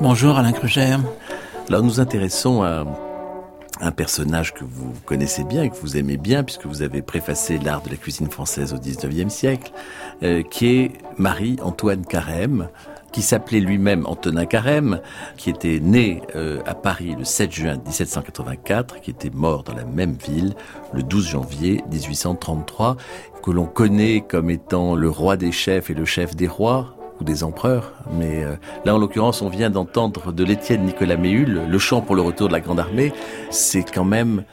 Bonjour Alain Kruger. Alors nous intéressons à un personnage que vous connaissez bien et que vous aimez bien puisque vous avez préfacé l'art de la cuisine française au 19e siècle, euh, qui est Marie-Antoine Carême, qui s'appelait lui-même Antonin Carême, qui était né euh, à Paris le 7 juin 1784, qui était mort dans la même ville le 12 janvier 1833, que l'on connaît comme étant le roi des chefs et le chef des rois, des empereurs, mais euh, là en l'occurrence on vient d'entendre de l'Étienne Nicolas Méhul, le chant pour le retour de la Grande Armée, c'est quand même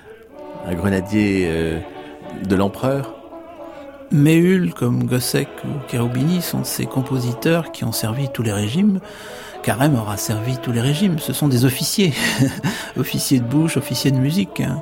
un grenadier euh, de l'empereur. Méhul, comme Gossec ou Cherubini, sont ces compositeurs qui ont servi tous les régimes. Carême aura servi tous les régimes. Ce sont des officiers, officiers de bouche, officiers de musique. Hein.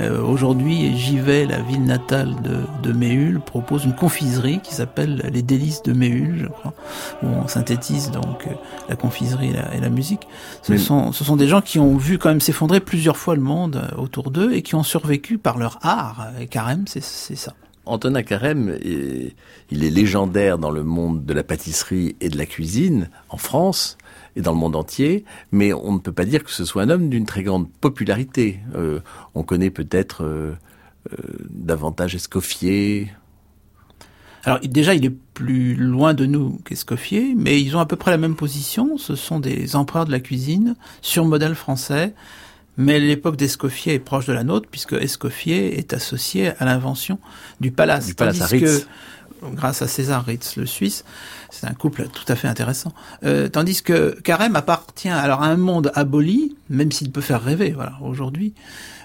Euh, Aujourd'hui, Givet, la ville natale de, de Méhul, propose une confiserie qui s'appelle les délices de Méhul, je crois, où on synthétise donc euh, la confiserie et la, et la musique. Ce, Mais- sont, ce sont des gens qui ont vu quand même s'effondrer plusieurs fois le monde euh, autour d'eux et qui ont survécu par leur art. Et Carême, c'est c'est ça. Antonin Carême, est- il est légendaire dans le monde de la pâtisserie et de la cuisine en France et dans le monde entier, mais on ne peut pas dire que ce soit un homme d'une très grande popularité. Euh, on connaît peut-être euh, euh, davantage Escoffier. Alors déjà, il est plus loin de nous qu'Escoffier, mais ils ont à peu près la même position. Ce sont des empereurs de la cuisine sur modèle français. Mais l'époque d'Escoffier est proche de la nôtre, puisque Escoffier est associé à l'invention du palace. Du palace à Ritz. que, grâce à César Ritz, le Suisse, c'est un couple tout à fait intéressant. Euh, tandis que Carême appartient alors à un monde aboli, même s'il peut faire rêver. Voilà, aujourd'hui,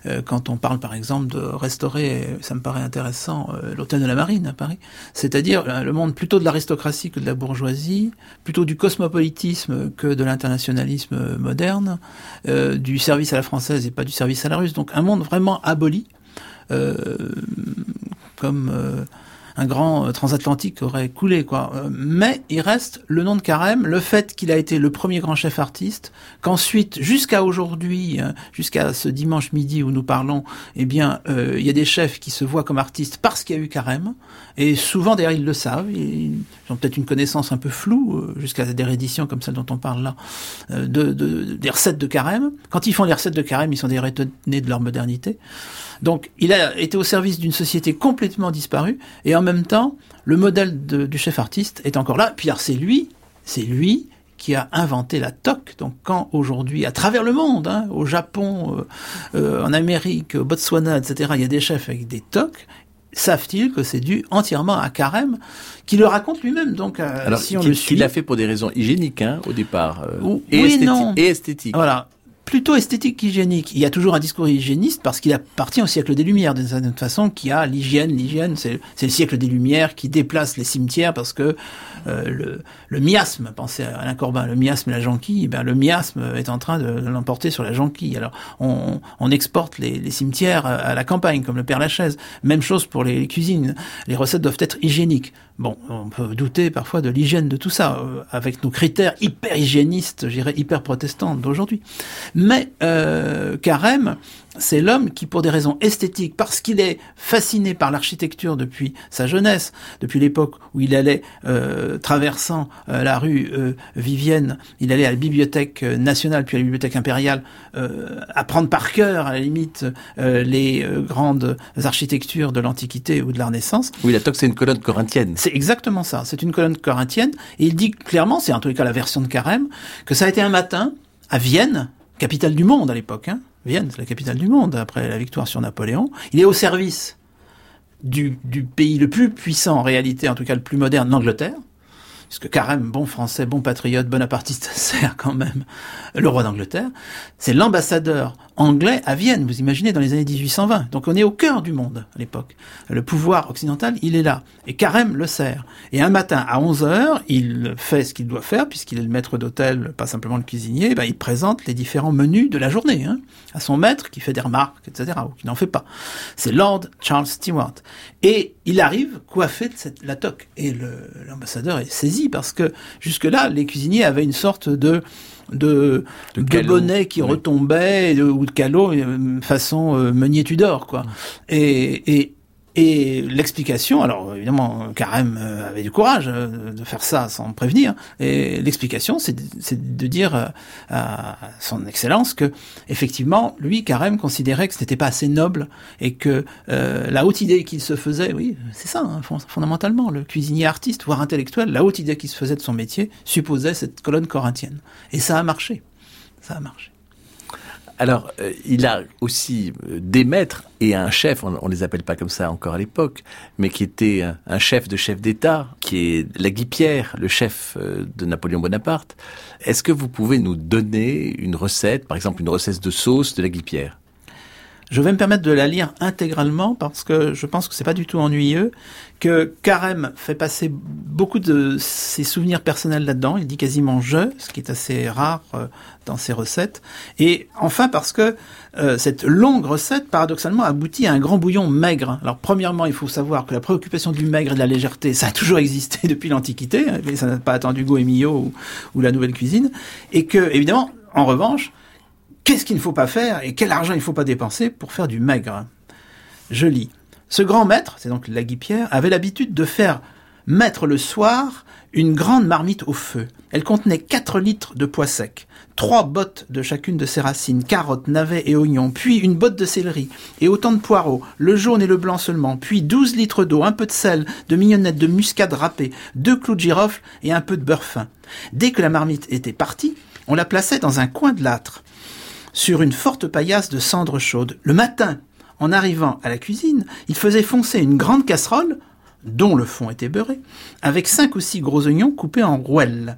euh, quand on parle par exemple de restaurer, ça me paraît intéressant, euh, l'hôtel de la Marine à Paris, c'est-à-dire euh, le monde plutôt de l'aristocratie que de la bourgeoisie, plutôt du cosmopolitisme que de l'internationalisme moderne, euh, du service à la française et pas du service à la russe. Donc un monde vraiment aboli, euh, comme un grand euh, transatlantique aurait coulé, quoi. Euh, Mais il reste le nom de Carême, le fait qu'il a été le premier grand chef artiste, qu'ensuite, jusqu'à aujourd'hui, euh, jusqu'à ce dimanche midi où nous parlons, eh bien, il y a des chefs qui se voient comme artistes parce qu'il y a eu Carême, et souvent, d'ailleurs, ils le savent, ils ont peut-être une connaissance un peu floue, euh, jusqu'à des rééditions comme celle dont on parle là, euh, de, de- des recettes de Carême. Quand ils font les recettes de Carême, ils sont d'ailleurs étonnés de leur modernité. Donc, il a été au service d'une société complètement disparue, et en même temps, le modèle du chef artiste est encore là. Puis alors, c'est lui, c'est lui qui a inventé la toque. Donc, quand aujourd'hui, à travers le monde, hein, au Japon, euh, en Amérique, au Botswana, etc., il y a des chefs avec des toques, savent-ils que c'est dû entièrement à Carême, qui le raconte lui-même. Donc, euh, Alors, si on qu'il le suit, qu'il a fait pour des raisons hygiéniques hein, au départ, euh, Ou- et, oui et esthéti- non. et esthétiques. Voilà. Plutôt esthétique qu'hygiénique. Il y a toujours un discours hygiéniste parce qu'il appartient au siècle des Lumières, d'une certaine façon, qui a l'hygiène. L'hygiène, c'est le siècle des Lumières qui déplace les cimetières parce que euh, le, le miasme, pensez à Alain Corbin, le miasme et la jonquille, eh ben, le miasme est en train de l'emporter sur la jonquille. Alors, on, on exporte les, les cimetières à la campagne, comme le Père Lachaise. Même chose pour les cuisines. Les recettes doivent être hygiéniques. Bon, on peut douter parfois de l'hygiène de tout ça, euh, avec nos critères hyper hygiénistes, je dirais hyper protestants d'aujourd'hui. Mais euh, Carême, c'est l'homme qui, pour des raisons esthétiques, parce qu'il est fasciné par l'architecture depuis sa jeunesse, depuis l'époque où il allait euh, traversant euh, la rue euh, Vivienne, il allait à la bibliothèque euh, nationale puis à la bibliothèque impériale euh, apprendre par cœur, à la limite, euh, les euh, grandes architectures de l'Antiquité ou de la Renaissance. Oui, la toque, c'est une colonne corinthienne. C'est exactement ça. C'est une colonne corinthienne. Et il dit clairement, c'est en tous les cas la version de Carême, que ça a été un matin à Vienne, capitale du monde à l'époque. Hein. Vienne, c'est la capitale du monde après la victoire sur Napoléon. Il est au service du, du pays le plus puissant en réalité, en tout cas le plus moderne, l'Angleterre. Puisque Carême, bon français, bon patriote, bonapartiste, sert quand même le roi d'Angleterre, c'est l'ambassadeur anglais à Vienne, vous imaginez, dans les années 1820. Donc on est au cœur du monde à l'époque. Le pouvoir occidental, il est là. Et Carême le sert. Et un matin, à 11 heures, il fait ce qu'il doit faire, puisqu'il est le maître d'hôtel, pas simplement le cuisinier, ben, il présente les différents menus de la journée hein, à son maître, qui fait des remarques, etc., ou qui n'en fait pas. C'est Lord Charles Stewart. Et il arrive coiffé de cette, la toque. Et l'ambassadeur est saisi, parce que jusque-là, les cuisiniers avaient une sorte de de, de, bonnets qui retombaient ou de calots euh, façon euh, Meunier Tudor quoi. Et, et, et l'explication, alors évidemment, Carême euh, avait du courage euh, de faire ça sans prévenir. Et l'explication, c'est de, dire à son Excellence que, effectivement, lui, Carême, considérait que ce n'était pas assez noble et que la haute idée qu'il se faisait, oui, c'est ça, hein, fondamentalement, le cuisinier artiste, voire intellectuel, la haute idée qu'il se faisait de son métier supposait cette colonne corinthienne. Et ça a marché. Ça a marché. Alors, euh, il a aussi euh, des maîtres et un chef, on, ne les appelle pas comme ça encore à l'époque, mais qui était un, chef de chef d'État, qui est la Pierre, le chef euh, de Napoléon Bonaparte. Est-ce que vous pouvez nous donner une recette, par exemple une recette de sauce de la Pierre? Je vais me permettre de la lire intégralement parce que je pense que c'est pas du tout ennuyeux, que Carême fait passer beaucoup de ses souvenirs personnels là-dedans. Il dit quasiment je, ce qui est assez rare euh, dans ses recettes. Et enfin parce que euh, cette longue recette, paradoxalement, aboutit à un grand bouillon maigre. Alors premièrement, il faut savoir que la préoccupation du maigre et de la légèreté, ça a toujours existé depuis l'Antiquité, mais ça n'a pas attendu Goemio ou, ou la nouvelle cuisine, et que évidemment, en revanche, Qu'est-ce qu'il ne faut pas faire et quel argent il ne faut pas dépenser pour faire du maigre? Je lis. Ce grand maître, c'est donc la Pierre, avait l'habitude de faire mettre le soir une grande marmite au feu. Elle contenait 4 litres de pois sec, trois bottes de chacune de ses racines, carottes, navets et oignons, puis une botte de céleri, et autant de poireaux, le jaune et le blanc seulement, puis 12 litres d'eau, un peu de sel, de mignonnettes, de muscade râpée, deux clous de girofle et un peu de beurre fin. Dès que la marmite était partie, on la plaçait dans un coin de l'âtre sur une forte paillasse de cendres chaudes. Le matin, en arrivant à la cuisine, il faisait foncer une grande casserole, dont le fond était beurré, avec cinq ou six gros oignons coupés en rouelles.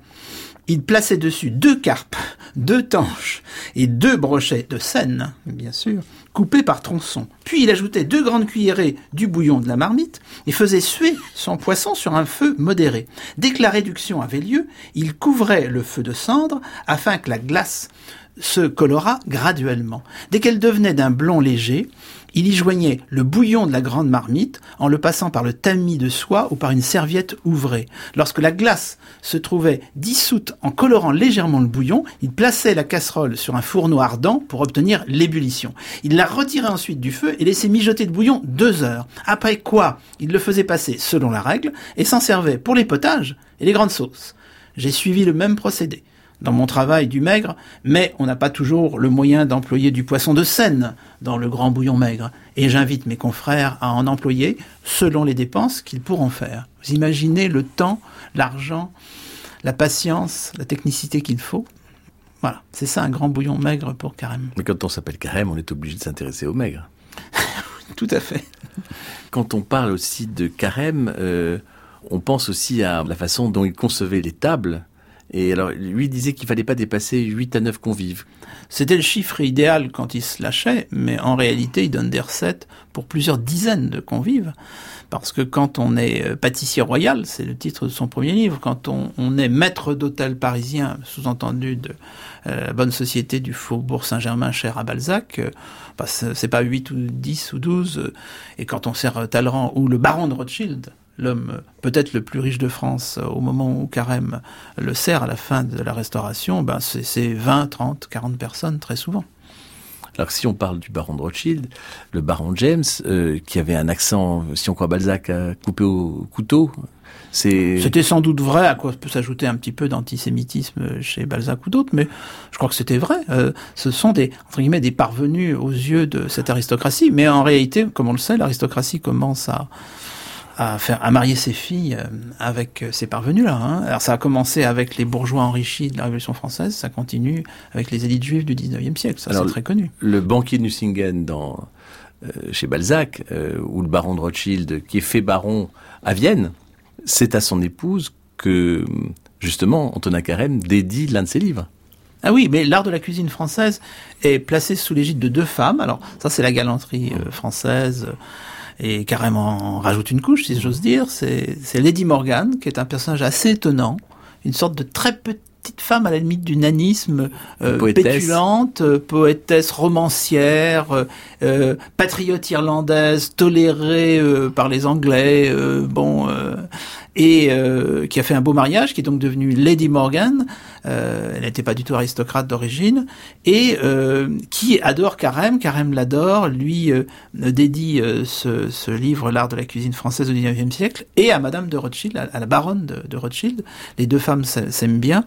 Il plaçait dessus deux carpes, deux tanches et deux brochets de Seine, bien sûr, coupés par tronçons. Puis il ajoutait deux grandes cuillerées du bouillon de la marmite et faisait suer son poisson sur un feu modéré. Dès que la réduction avait lieu, il couvrait le feu de cendre afin que la glace se colora graduellement. Dès qu'elle devenait d'un blond léger, il y joignait le bouillon de la grande marmite en le passant par le tamis de soie ou par une serviette ouvrée. Lorsque la glace se trouvait dissoute en colorant légèrement le bouillon, il plaçait la casserole sur un fourneau ardent pour obtenir l'ébullition. Il la retirait ensuite du feu et laissait mijoter le bouillon deux heures. Après quoi, il le faisait passer selon la règle et s'en servait pour les potages et les grandes sauces. J'ai suivi le même procédé dans mon travail du maigre, mais on n'a pas toujours le moyen d'employer du poisson de Seine dans le grand bouillon maigre. Et j'invite mes confrères à en employer selon les dépenses qu'ils pourront faire. Vous imaginez le temps, l'argent, la patience, la technicité qu'il faut Voilà, c'est ça un grand bouillon maigre pour carême. Mais quand on s'appelle carême, on est obligé de s'intéresser au maigre. Tout à fait. Quand on parle aussi de carême, euh, on pense aussi à la façon dont il concevait les tables et alors, lui disait qu'il fallait pas dépasser 8 à 9 convives. C'était le chiffre idéal quand il se lâchait, mais en réalité, il donne des recettes pour plusieurs dizaines de convives. Parce que quand on est euh, pâtissier royal, c'est le titre de son premier livre, quand on, est maître d'hôtel parisien, sous-entendu de euh, la bonne société du faubourg Saint-Germain cher à Balzac, euh, bah, c'est pas 8 ou 10 ou 12, et quand on sert Talleyrand ou le baron de Rothschild, l'homme peut-être le plus riche de France euh, au moment où Carême le sert à la fin de la Restauration, ben c'est 20, 30, 40 personnes très souvent. Alors si on parle du baron de Rothschild, le baron James, euh, qui avait un accent, si on croit Balzac, à couper au couteau, c'était sans doute vrai, à quoi peut s'ajouter un petit peu d'antisémitisme chez Balzac ou d'autres, mais je crois que c'était vrai. Euh, ce sont des, entre guillemets, des parvenus aux yeux de cette aristocratie, mais en réalité, comme on le sait, l'aristocratie commence à, à faire à marier ses filles euh, avec ces parvenus là. Hein. Alors ça a commencé avec les bourgeois enrichis de la Révolution française, ça continue avec les élites juives du 19e siècle, ça c'est très connu. Le banquier de Nucingen dans euh, chez Balzac euh, ou le baron de Rothschild qui est fait baron à Vienne, c'est à son épouse que justement Antonin Carême dédie l'un de ses livres. Ah oui, mais l'art de la cuisine française est placé sous l'égide de deux femmes. Alors ça, c'est la galanterie euh, française euh, et carrément rajoute une couche, si j'ose dire. C'est Lady Morgan, qui est un personnage assez étonnant, une sorte de très petite femme à la limite du nanisme, euh, pétulante, poétesse romancière, patriote irlandaise, tolérée par les Anglais, bon, et euh, qui a fait un beau mariage, qui est donc devenue Lady Morgan. Euh, elle n'était pas du tout aristocrate d'origine et euh, qui adore Carême. Carême l'adore, lui dédie ce, ce, livre, l'art de la cuisine française au XIXe siècle, et à Madame de Rothschild, à, la baronne de, de, Rothschild. Les deux femmes s'aiment bien.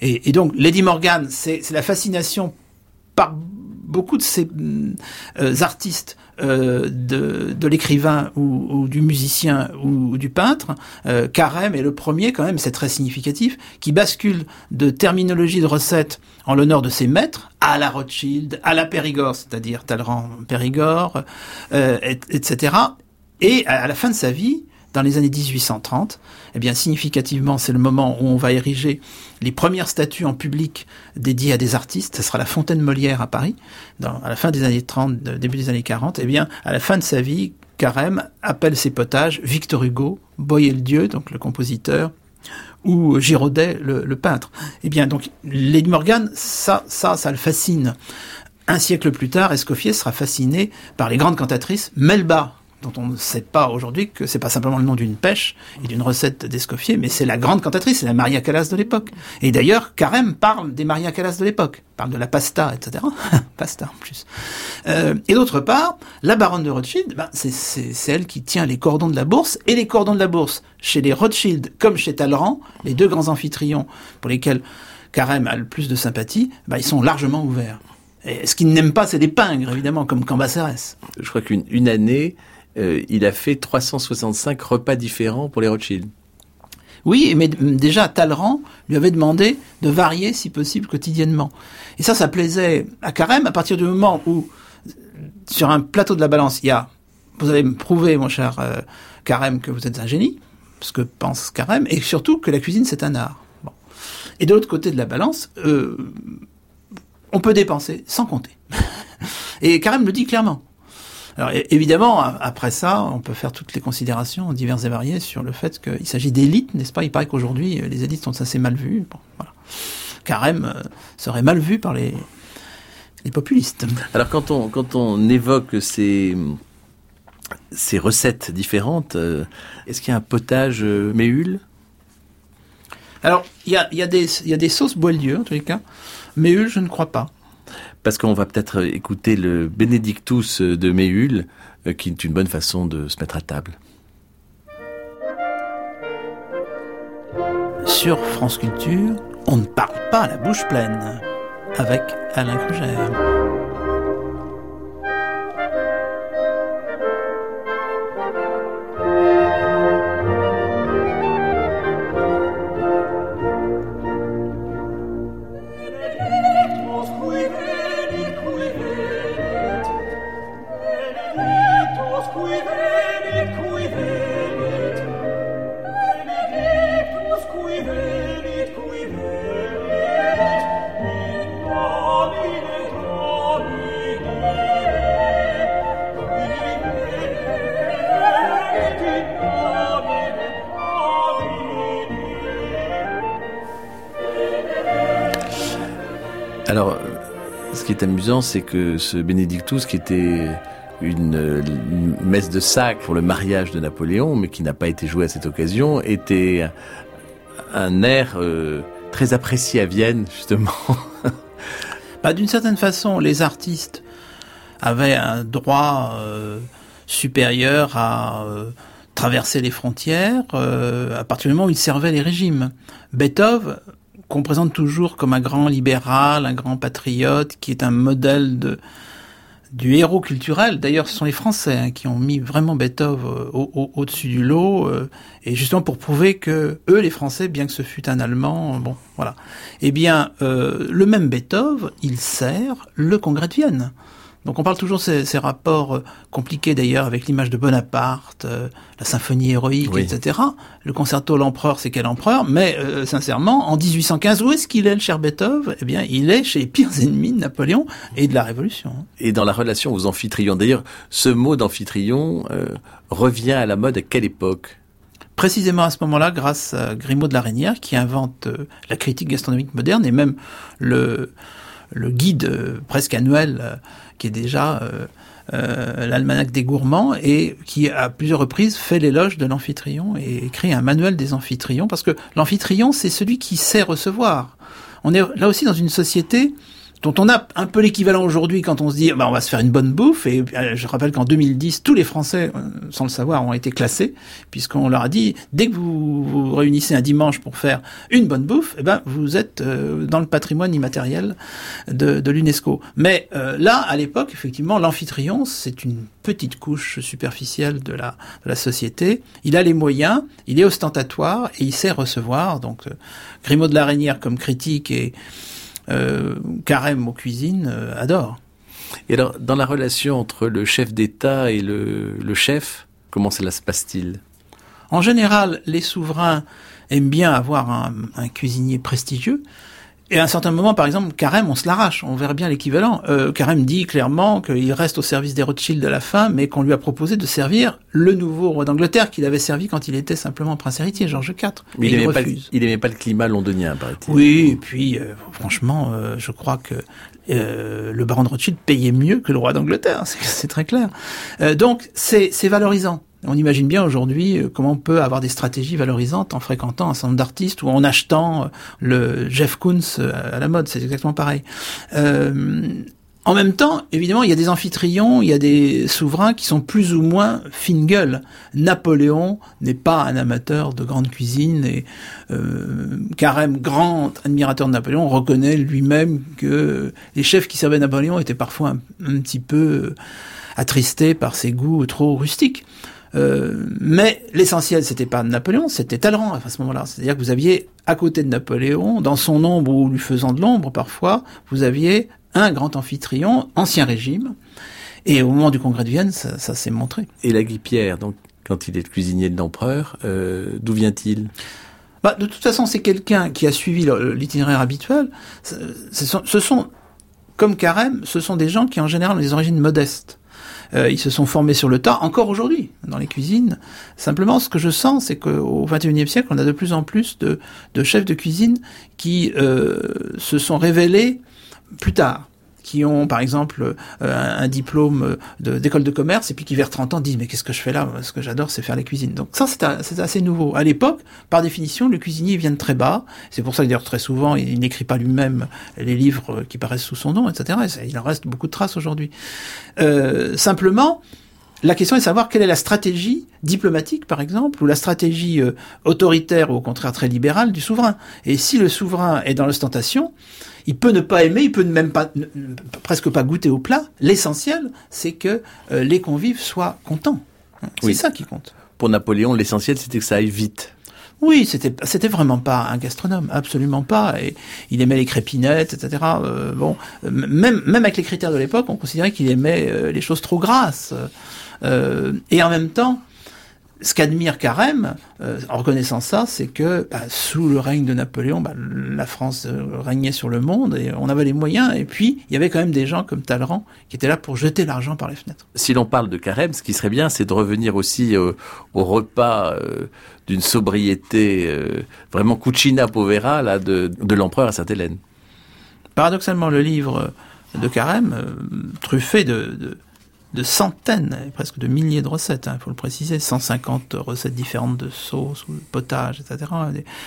Et, et, donc Lady Morgan, c'est la fascination par beaucoup de ces artistes euh, de, de l'écrivain ou, du musicien ou, du peintre, euh, Carême est le premier quand même, c'est très significatif, qui bascule de terminologie de recette en l'honneur de ses maîtres à la Rothschild, à la Périgord, c'est-à-dire Talleyrand Périgord, euh, etc. Et à la fin de sa vie, dans les années 1830, eh bien significativement, c'est le moment où on va ériger les premières statues en public dédiées à des artistes. Ce sera la Fontaine Molière à Paris, à la fin des années 30, début des années 40. Eh bien, à la fin de sa vie, Carême appelle ses potages Victor Hugo, Boyer-le-Dieu, donc le compositeur, ou Giraudet, le, le, peintre. Eh bien, donc, Lady Morgan, ça, ça, ça le fascine. Un siècle plus tard, Escoffier sera fasciné par les grandes cantatrices Melba, dont on ne sait pas aujourd'hui que c'est pas simplement le nom d'une pêche et d'une recette d'Escoffier, mais c'est la grande cantatrice, c'est la Maria Callas de l'époque. Et d'ailleurs, Carême parle des Maria Callas de l'époque, parle de la pasta, etc. pasta en plus. Euh, et d'autre part, la baronne de Rothschild, ben, c'est elle qui tient les cordons de la bourse, et les cordons de la bourse, chez les Rothschild comme chez Talleyrand, les deux grands amphitryons pour lesquels Carême a le plus de sympathie, ben, ils sont largement ouverts. Et ce qu'il n'aime pas, c'est des pingres, évidemment, comme Cambacérès. Je crois qu'une année, euh, il a fait 365 repas différents pour les Rothschild. Oui, mais déjà Talleyrand lui avait demandé de varier si possible quotidiennement. Et ça, ça plaisait à Carême à partir du moment où, sur un plateau de la balance, il y a, vous allez me prouver, mon cher euh, Carême, que vous êtes un génie, ce que pense Carême, et surtout que la cuisine c'est un art. Et de l'autre côté de la balance, euh, on peut dépenser sans compter. et Carême le dit clairement. Alors évidemment, après ça, on peut faire toutes les considérations diverses et variées sur le fait qu'il s'agit d'élites, n'est-ce pas? Il paraît qu'aujourd'hui, euh, les élites sont assez mal vues. Bon, voilà. Carême euh, serait mal vu par les, les populistes. Alors quand on, quand on évoque ces, ces recettes différentes, euh, est-ce qu'il y a un potage méhul Alors, il y a, y, a des, y a des sauces Boieldieu, en tous les cas. Méhul, je ne crois pas parce qu'on va peut-être écouter le Benedictus de Méhul, euh, qui est une bonne façon de se mettre à table. Sur France Culture, on ne parle pas à la bouche pleine avec Alain Crugère. Amusant, c'est que ce Benedictus, qui était une, messe de sac pour le mariage de Napoléon, mais qui n'a pas été joué à cette occasion, était un air euh, très apprécié à Vienne, justement. bah, D'une certaine façon, les artistes avaient un droit euh, supérieur à euh, traverser les frontières à partir du moment où ils servaient les régimes. Beethoven qu'on présente toujours comme un grand libéral, un grand patriote, qui est un modèle de du héros culturel. D'ailleurs, ce sont les Français hein, qui ont mis vraiment Beethoven euh, au-dessus du lot, euh, et justement pour prouver que eux, les Français, bien que ce fût un Allemand, bon, voilà. Eh bien, euh, le même Beethoven, il sert le Congrès de Vienne. Donc on parle toujours de ces, ces rapports euh, compliqués d'ailleurs avec l'image de Bonaparte, euh, la symphonie héroïque, Oui. etc. Le concerto L'Empereur, c'est quel empereur? Mais euh, sincèrement, en 1815, où est-ce qu'il est le cher Beethoven Eh bien, il est chez les pires ennemis de Napoléon et de la Révolution. Et dans la relation aux amphitryons, d'ailleurs, ce mot d'amphitryon euh, revient à la mode à quelle époque? Précisément à ce moment-là, grâce à Grimaud de la Reynière, qui invente euh, la critique gastronomique moderne et même le, le guide euh, presque annuel, euh, qui est déjà euh, euh, l'almanach des gourmands, et qui à plusieurs reprises fait l'éloge de l'amphitryon et écrit un manuel des amphitryons, parce que l'amphitryon, c'est celui qui sait recevoir. On est là aussi dans une société dont on a un peu l'équivalent aujourd'hui quand on se dit bah, on va se faire une bonne bouffe. Et euh, je rappelle qu'en 2010 tous les Français euh, sans le savoir ont été classés puisqu'on leur a dit dès que vous vous réunissez un dimanche pour faire une bonne bouffe eh ben vous êtes euh, dans le patrimoine immatériel de, de l'UNESCO. Mais euh, là à l'époque effectivement l'amphitryon c'est une petite couche superficielle de la de la société. Il a les moyens il est ostentatoire et il sait recevoir. Donc Grimaud de la Reynière comme critique et euh, Carême aux cuisines euh, adore. Et alors, dans la relation entre le chef d'État et le, le chef, comment cela se passe-t-il? En général, les souverains aiment bien avoir un, un cuisinier prestigieux. Et à un certain moment, par exemple, Carême, on se l'arrache. On verra bien l'équivalent. Euh, Carême dit clairement qu'il reste au service des Rothschild à la fin, mais qu'on lui a proposé de servir le nouveau roi d'Angleterre qu'il avait servi quand il était simplement prince héritier, Georges IV. Mais il pas, aimait pas le climat londonien, paraît-il. Oui, et puis euh, franchement, euh, je crois que euh, le baron de Rothschild payait mieux que le roi d'Angleterre, c'est- très clair. Euh, donc c'est valorisant. On imagine bien aujourd'hui euh, comment on peut avoir des stratégies valorisantes en fréquentant un centre d'artistes ou en achetant euh, le Jeff Koons euh, à la mode, c'est exactement pareil. En même temps, évidemment, il y a des amphitryons, il y a des souverains qui sont plus ou moins fine. Napoléon n'est pas un amateur de grande cuisine et euh, Carême, grand admirateur de Napoléon, reconnaît lui-même que les chefs qui servaient Napoléon étaient parfois un petit peu attristés par ses goûts trop rustiques. Euh, mais l'essentiel, c'était pas Napoléon, c'était Talleyrand à ce moment-là. C'est-à-dire que vous aviez à côté de Napoléon, dans son ombre ou lui faisant de l'ombre parfois, vous aviez un grand amphitryon, ancien régime. Et au moment du congrès de Vienne, ça, ça s'est montré. Et la Guipière, donc, quand il est cuisinier de l'empereur, euh, d'où vient-il? Bah, de toute façon, c'est quelqu'un qui a suivi l'itinéraire habituel. Ce sont, ce sont, comme Carême, ce sont des gens qui en général ont des origines modestes. Euh, ils se sont formés sur le tas, encore aujourd'hui, dans les cuisines. Simplement, ce que je sens, c'est qu'au XXIe siècle, on a de plus en plus de, chefs de cuisine qui euh, se sont révélés plus tard qui ont par exemple euh, un, diplôme d'école de, commerce et puis qui vers 30 ans disent mais qu'est-ce que je fais là? Ce que j'adore c'est faire la cuisine. Donc ça c'est assez nouveau. À l'époque, par définition, le cuisinier vient de très bas. C'est pour ça que d'ailleurs très souvent il, n'écrit pas lui-même les livres qui paraissent sous son nom, etc. Il en reste beaucoup de traces aujourd'hui. Euh, simplement, la question est de savoir quelle est la stratégie diplomatique, par exemple, ou la stratégie euh, autoritaire ou au contraire très libérale du souverain. Et si le souverain est dans l'ostentation, il peut ne pas aimer, il peut même pas, ne- presque pas goûter au plat. L'essentiel, c'est que euh, les convives soient contents. C'est Oui. ça qui compte. Pour Napoléon, l'essentiel, c'était que ça aille vite. Oui, c'était c'était vraiment pas un gastronome, absolument pas. Et il aimait les crépinettes, etc. Euh, bon, même même avec les critères de l'époque, on considérait qu'il aimait euh, les choses trop grasses. Euh, et en même temps, ce qu'admire Carême, euh, en reconnaissant ça, c'est que bah, sous le règne de Napoléon, bah, la France euh, régnait sur le monde et on avait les moyens. Et puis, il y avait quand même des gens comme Talleyrand qui étaient là pour jeter l'argent par les fenêtres. Si l'on parle de carême, ce qui serait bien, c'est de revenir aussi euh, au repas d'une sobriété vraiment cucina povera là, de, de l'empereur à Sainte-Hélène. Paradoxalement, le livre de Carême, truffé de, de, de centaines, presque de milliers de recettes, il faut le préciser, 150 recettes différentes de sauces ou de potages, etc.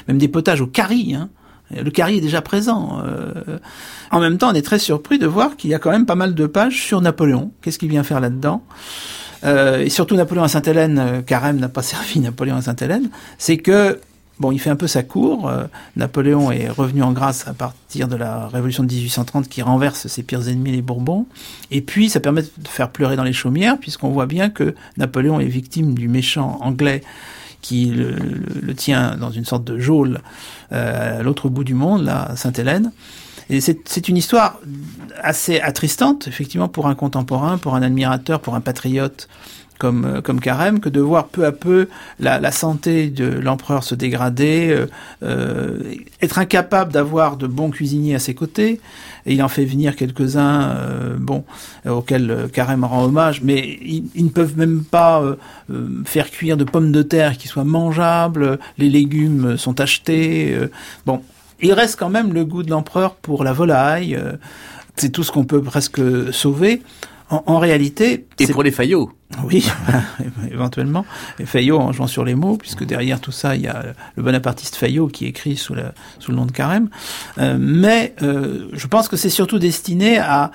Même des potages au curry. Hein. Le curry est déjà présent. euh. En même temps, on est très surpris de voir qu'il y a quand même pas mal de pages sur Napoléon. Qu'est-ce qu'il vient faire là-dedans? Euh, Et surtout Napoléon à Sainte-Hélène, euh, Carême n'a pas servi Napoléon à Sainte-Hélène, c'est que Bon, il fait un peu sa cour. euh, Napoléon est revenu en grâce à partir de la révolution de 1830 qui renverse ses pires ennemis, les Bourbons. Et puis, ça permet de faire pleurer dans les chaumières, puisqu'on voit bien que Napoléon est victime du méchant anglais qui le, tient dans une sorte de geôle euh, à l'autre bout du monde, là, à Sainte-Hélène. Et c'est une histoire assez attristante, effectivement, pour un contemporain, pour un admirateur, pour un patriote comme euh, comme Carême que de voir peu à peu la, la santé de l'empereur se dégrader, euh, euh, être incapable d'avoir de bons cuisiniers à ses côtés. Et il en fait venir quelques-uns, euh, bon, auxquels Carême rend hommage, mais ils, ils ne peuvent même pas faire cuire de pommes de terre qui soient mangeables. Les légumes sont achetés. bon, il reste quand même le goût de l'empereur pour la volaille. C'est tout ce qu'on peut presque sauver. En, en réalité... Et pour les faillots oui, éventuellement. Fayot en jouant sur les mots, puisque derrière tout ça, il y a le bonapartiste Fayot qui écrit sous, la, sous le nom de Carême. Euh, mais euh, je pense que c'est surtout destiné à,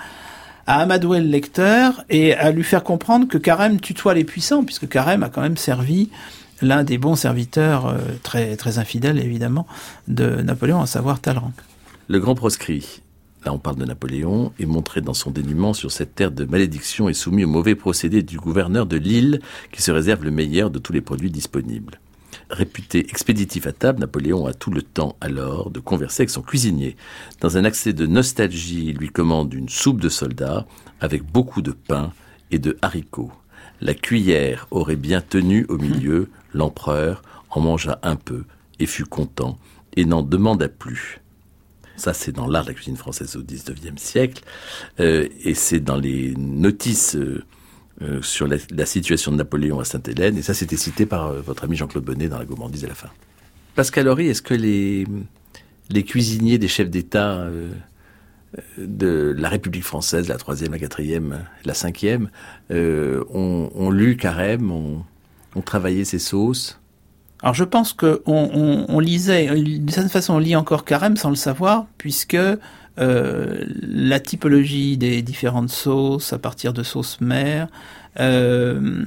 à amadouer le lecteur et à lui faire comprendre que Carême tutoie les puissants, puisque Carême a quand même servi l'un des bons serviteurs, euh, très, très infidèles évidemment, de Napoléon, à savoir Talleyrand. Le grand proscrit là on parle de Napoléon, est montré dans son dénuement sur cette terre de malédiction et soumis au mauvais procédé du gouverneur de Lille qui se réserve le meilleur de tous les produits disponibles. Réputé expéditif à table, Napoléon a tout le temps alors de converser avec son cuisinier. Dans un accès de nostalgie, il lui commande une soupe de soldat avec beaucoup de pain et de haricots. La cuillère aurait bien tenu au milieu, l'empereur en mangea un peu et fut content et n'en demanda plus. Ça, c'est dans l'art de la cuisine française au XIXe siècle. Euh, et c'est dans les notices euh, euh, sur la, situation de Napoléon à Sainte-Hélène. Et ça, c'était cité par votre ami Jean-Claude Bonnet dans la gourmandise à la fin. Pascal Horry, est-ce que les, cuisiniers des chefs d'État de la République française, la troisième, la quatrième, la cinquième, ont, ont, lu Carême, ont, ont travaillé ses sauces? Alors je pense qu'on on, on lisait, d'une certaine façon on lit encore Carême sans le savoir, puisque euh, la typologie des différentes sauces, à partir de sauces mères, euh,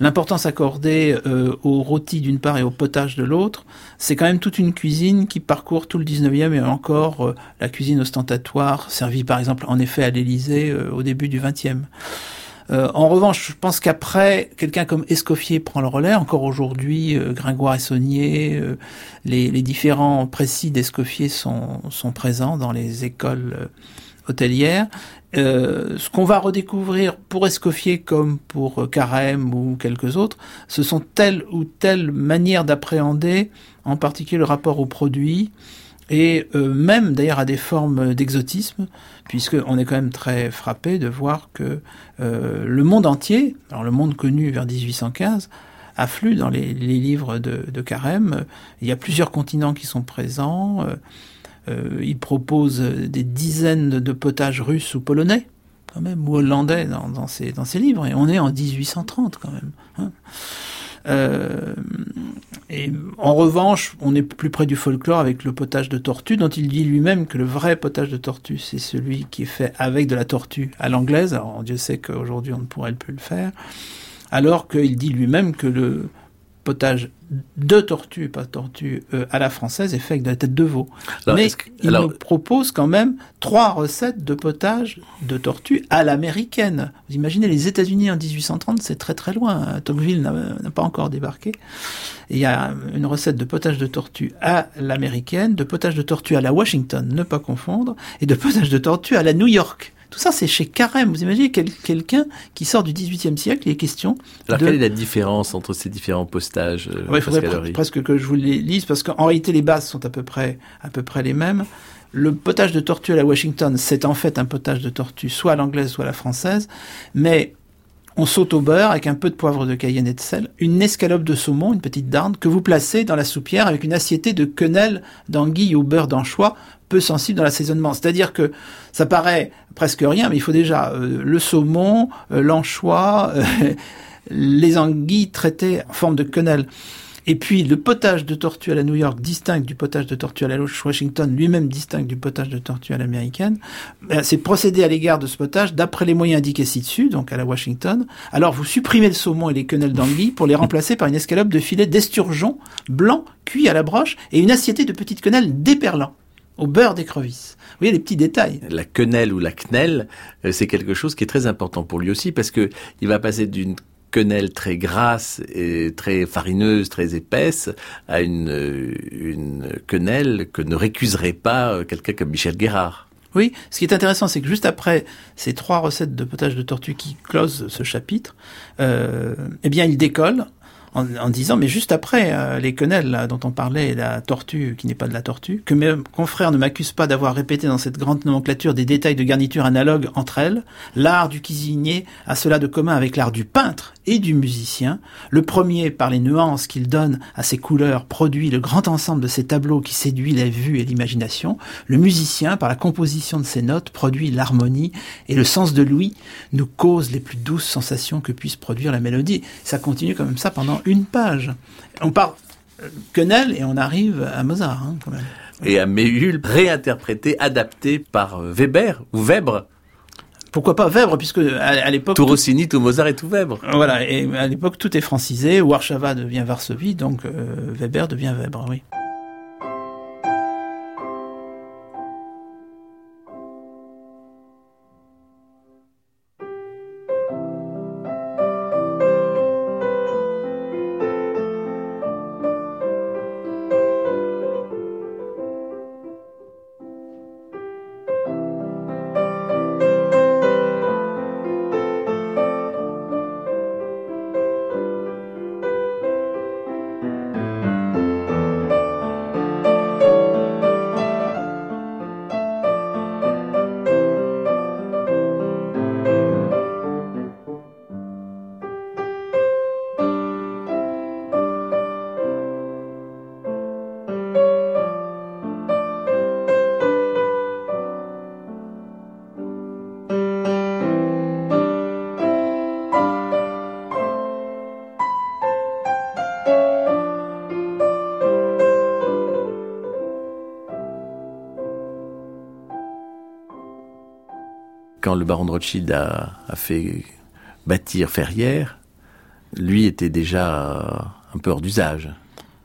l'importance accordée euh, au rôti d'une part et au potage de l'autre, c'est quand même toute une cuisine qui parcourt tout le 19e et encore euh, la cuisine ostentatoire, servie par exemple en effet à l'Élysée euh, au début du 20e. Euh, en revanche, je pense qu'après, quelqu'un comme Escoffier prend le relais. Encore aujourd'hui, euh, Gringoire et Saunier, euh, les, différents précis d'Escoffier sont, sont, présents dans les écoles hôtelières. ce qu'on va redécouvrir pour Escoffier comme pour Carême ou quelques autres, ce sont telle ou telle manière d'appréhender, en particulier le rapport aux produits, et même d'ailleurs à des formes d'exotisme, puisqu'on est quand même très frappé de voir que euh, le monde entier, alors le monde connu vers 1815, afflue dans les, livres de, Carême. Il y a plusieurs continents qui sont présents. Euh, euh il propose des dizaines de potages russes ou polonais, quand même, ou hollandais dans, dans ses livres. Et on est en 1830 quand même. Hein. Euh, et en revanche, on est plus près du folklore avec le potage de tortue, dont il dit lui-même que le vrai potage de tortue, c'est celui qui est fait avec de la tortue à l'anglaise. Alors Dieu sait qu'aujourd'hui on ne pourrait plus le faire. Alors qu'il dit lui-même que le potage de tortue, pas tortue, euh, à la française est fait avec de la tête de veau. Alors, Mais que, il alors... nous propose quand même trois recettes de potage de tortue à l'américaine. Vous imaginez les États-Unis en 1830, c'est très très loin. Tocqueville n'a pas encore débarqué. Et il y a une recette de potage de tortue à l'américaine, de potage de tortue à la Washington, ne pas confondre, et de potage de tortue à la New York. Tout ça, c'est chez Carême. Vous imaginez quel, quelqu'un qui sort du XVIIIe siècle, il est question. Alors, de... quelle est la différence entre ces différents postages euh, ouais, Il faudrait pr presque que je vous les lise, parce qu'en réalité, les bases sont à peu près, à peu près les mêmes. Le potage de tortue à la Washington, c'est en fait un potage de tortue, soit à l'anglaise, soit à la française, mais on saute au beurre avec un peu de poivre de cayenne et de sel, une escalope de saumon, une petite darde, que vous placez dans la soupière avec une assiette de quenelle d'anguille au beurre d'anchois, peu sensible dans l'assaisonnement. C'est-à-dire que ça paraît presque rien, mais il faut déjà euh, le saumon, euh, l'anchois, euh, les anguilles traitées en forme de quenelle. Et puis le potage de tortue à la New York distingue du potage de tortue à la Washington, lui-même distingue du potage de tortue à l'américaine. C'est procédé à l'égard de ce potage d'après les moyens indiqués ci-dessus, donc à la Washington. Alors vous supprimez le saumon et les quenelles d'anguille pour les remplacer par une escalope de filet d'esturgeon blanc cuit à la broche et une assiette de petites quenelles déperlant au beurre d'écrevisse. Vous voyez les petits détails. La quenelle ou la quenelle, c'est quelque chose qui est très important pour lui aussi parce que il va passer d'une quenelle très grasse et très farineuse, très épaisse, à une, une quenelle que ne récuserait pas quelqu'un comme Michel Guérard. Oui, ce qui est intéressant, c'est que juste après ces trois recettes de potage de tortue qui closent ce chapitre, euh, eh bien, il décolle en, en, disant, mais juste après euh, les quenelles dont on parlait, la tortue qui n'est pas de la tortue, que mes confrères ne m'accusent pas d'avoir répété dans cette grande nomenclature des détails de garniture analogues entre elles, l'art du cuisinier a cela de commun avec l'art du peintre et du musicien. Le premier, par les nuances qu'il donne à ses couleurs, produit le grand ensemble de ses tableaux qui séduit la vue et l'imagination. Le musicien, par la composition de ses notes, produit l'harmonie et le sens de l'ouïe nous cause les plus douces sensations que puisse produire la mélodie. Ça continue comme ça pendant une page. On part euh, quenelle et on arrive à Mozart, hein, quand même. Et à Méhul, réinterprété, adapté par euh, Weber ou Weber. Pourquoi pas Weber, puisque à, l'époque... Tout Rossini, tout Mozart et tout Weber. Voilà, et à l'époque, tout est francisé. Warszawa devient Varsovie, donc euh, Weber devient Weber, oui. Quand le baron de Rothschild a, fait bâtir Ferrières, lui était déjà un peu hors d'usage.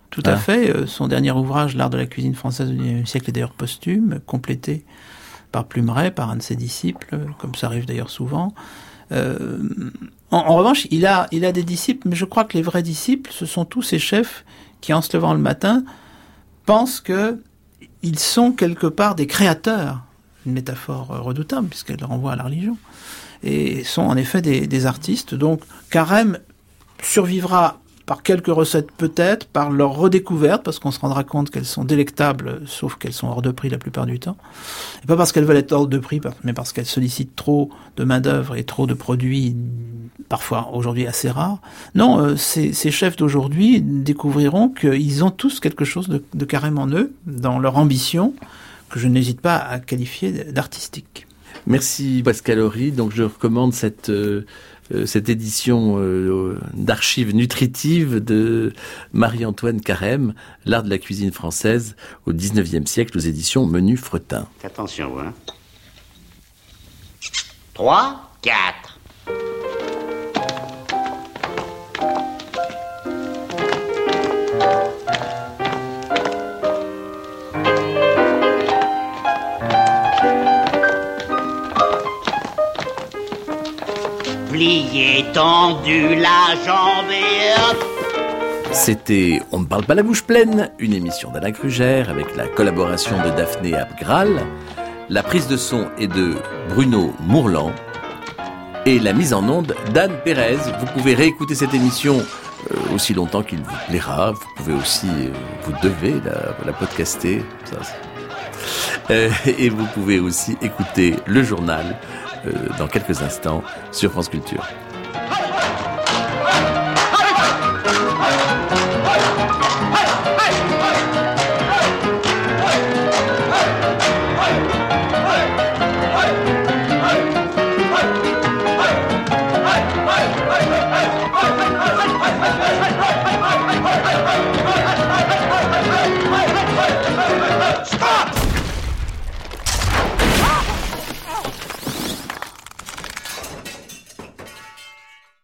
Tout à hein fait. Euh, son dernier ouvrage, L'art de la cuisine française du XIXe siècle, est d'ailleurs posthume, complété par Plumeret, par un de ses disciples, comme ça arrive d'ailleurs souvent. Euh, en, revanche, il a, il a des disciples, mais je crois que les vrais disciples, ce sont tous ces chefs qui, en se levant le matin, pensent que ils sont quelque part des créateurs une métaphore redoutable puisqu'elle renvoie à la religion, et sont en effet des, artistes. Donc Carême survivra par quelques recettes peut-être, par leur redécouverte, parce qu'on se rendra compte qu'elles sont délectables, sauf qu'elles sont hors de prix la plupart du temps. Et pas parce qu'elles veulent être hors de prix, mais parce qu'elles sollicitent trop de main-d'œuvre et trop de produits, parfois aujourd'hui assez rares. Non, euh, ces, chefs d'aujourd'hui découvriront qu'ils ont tous quelque chose de, de carême en eux, dans leur ambition, que je n'hésite pas à qualifier d'artistique. Merci Pascal Horry. Donc je recommande cette euh, euh, cette édition euh, d'archives nutritives de Marie-Antoine Carême, L'art de la cuisine française au 19e siècle aux éditions Menu Fretin. Attention, hein. 3, 4. C'était On ne parle pas la bouche pleine, une émission d'Alain Crugère avec la collaboration de Daphné Abgral. La prise de son est de Bruno Mourlan et la mise en onde d'Anne Pérez. Vous pouvez réécouter cette émission euh, aussi longtemps qu'il vous plaira. Vous pouvez aussi, euh, vous devez la, podcaster. Euh, et vous pouvez aussi écouter le journal dans quelques instants sur France Culture.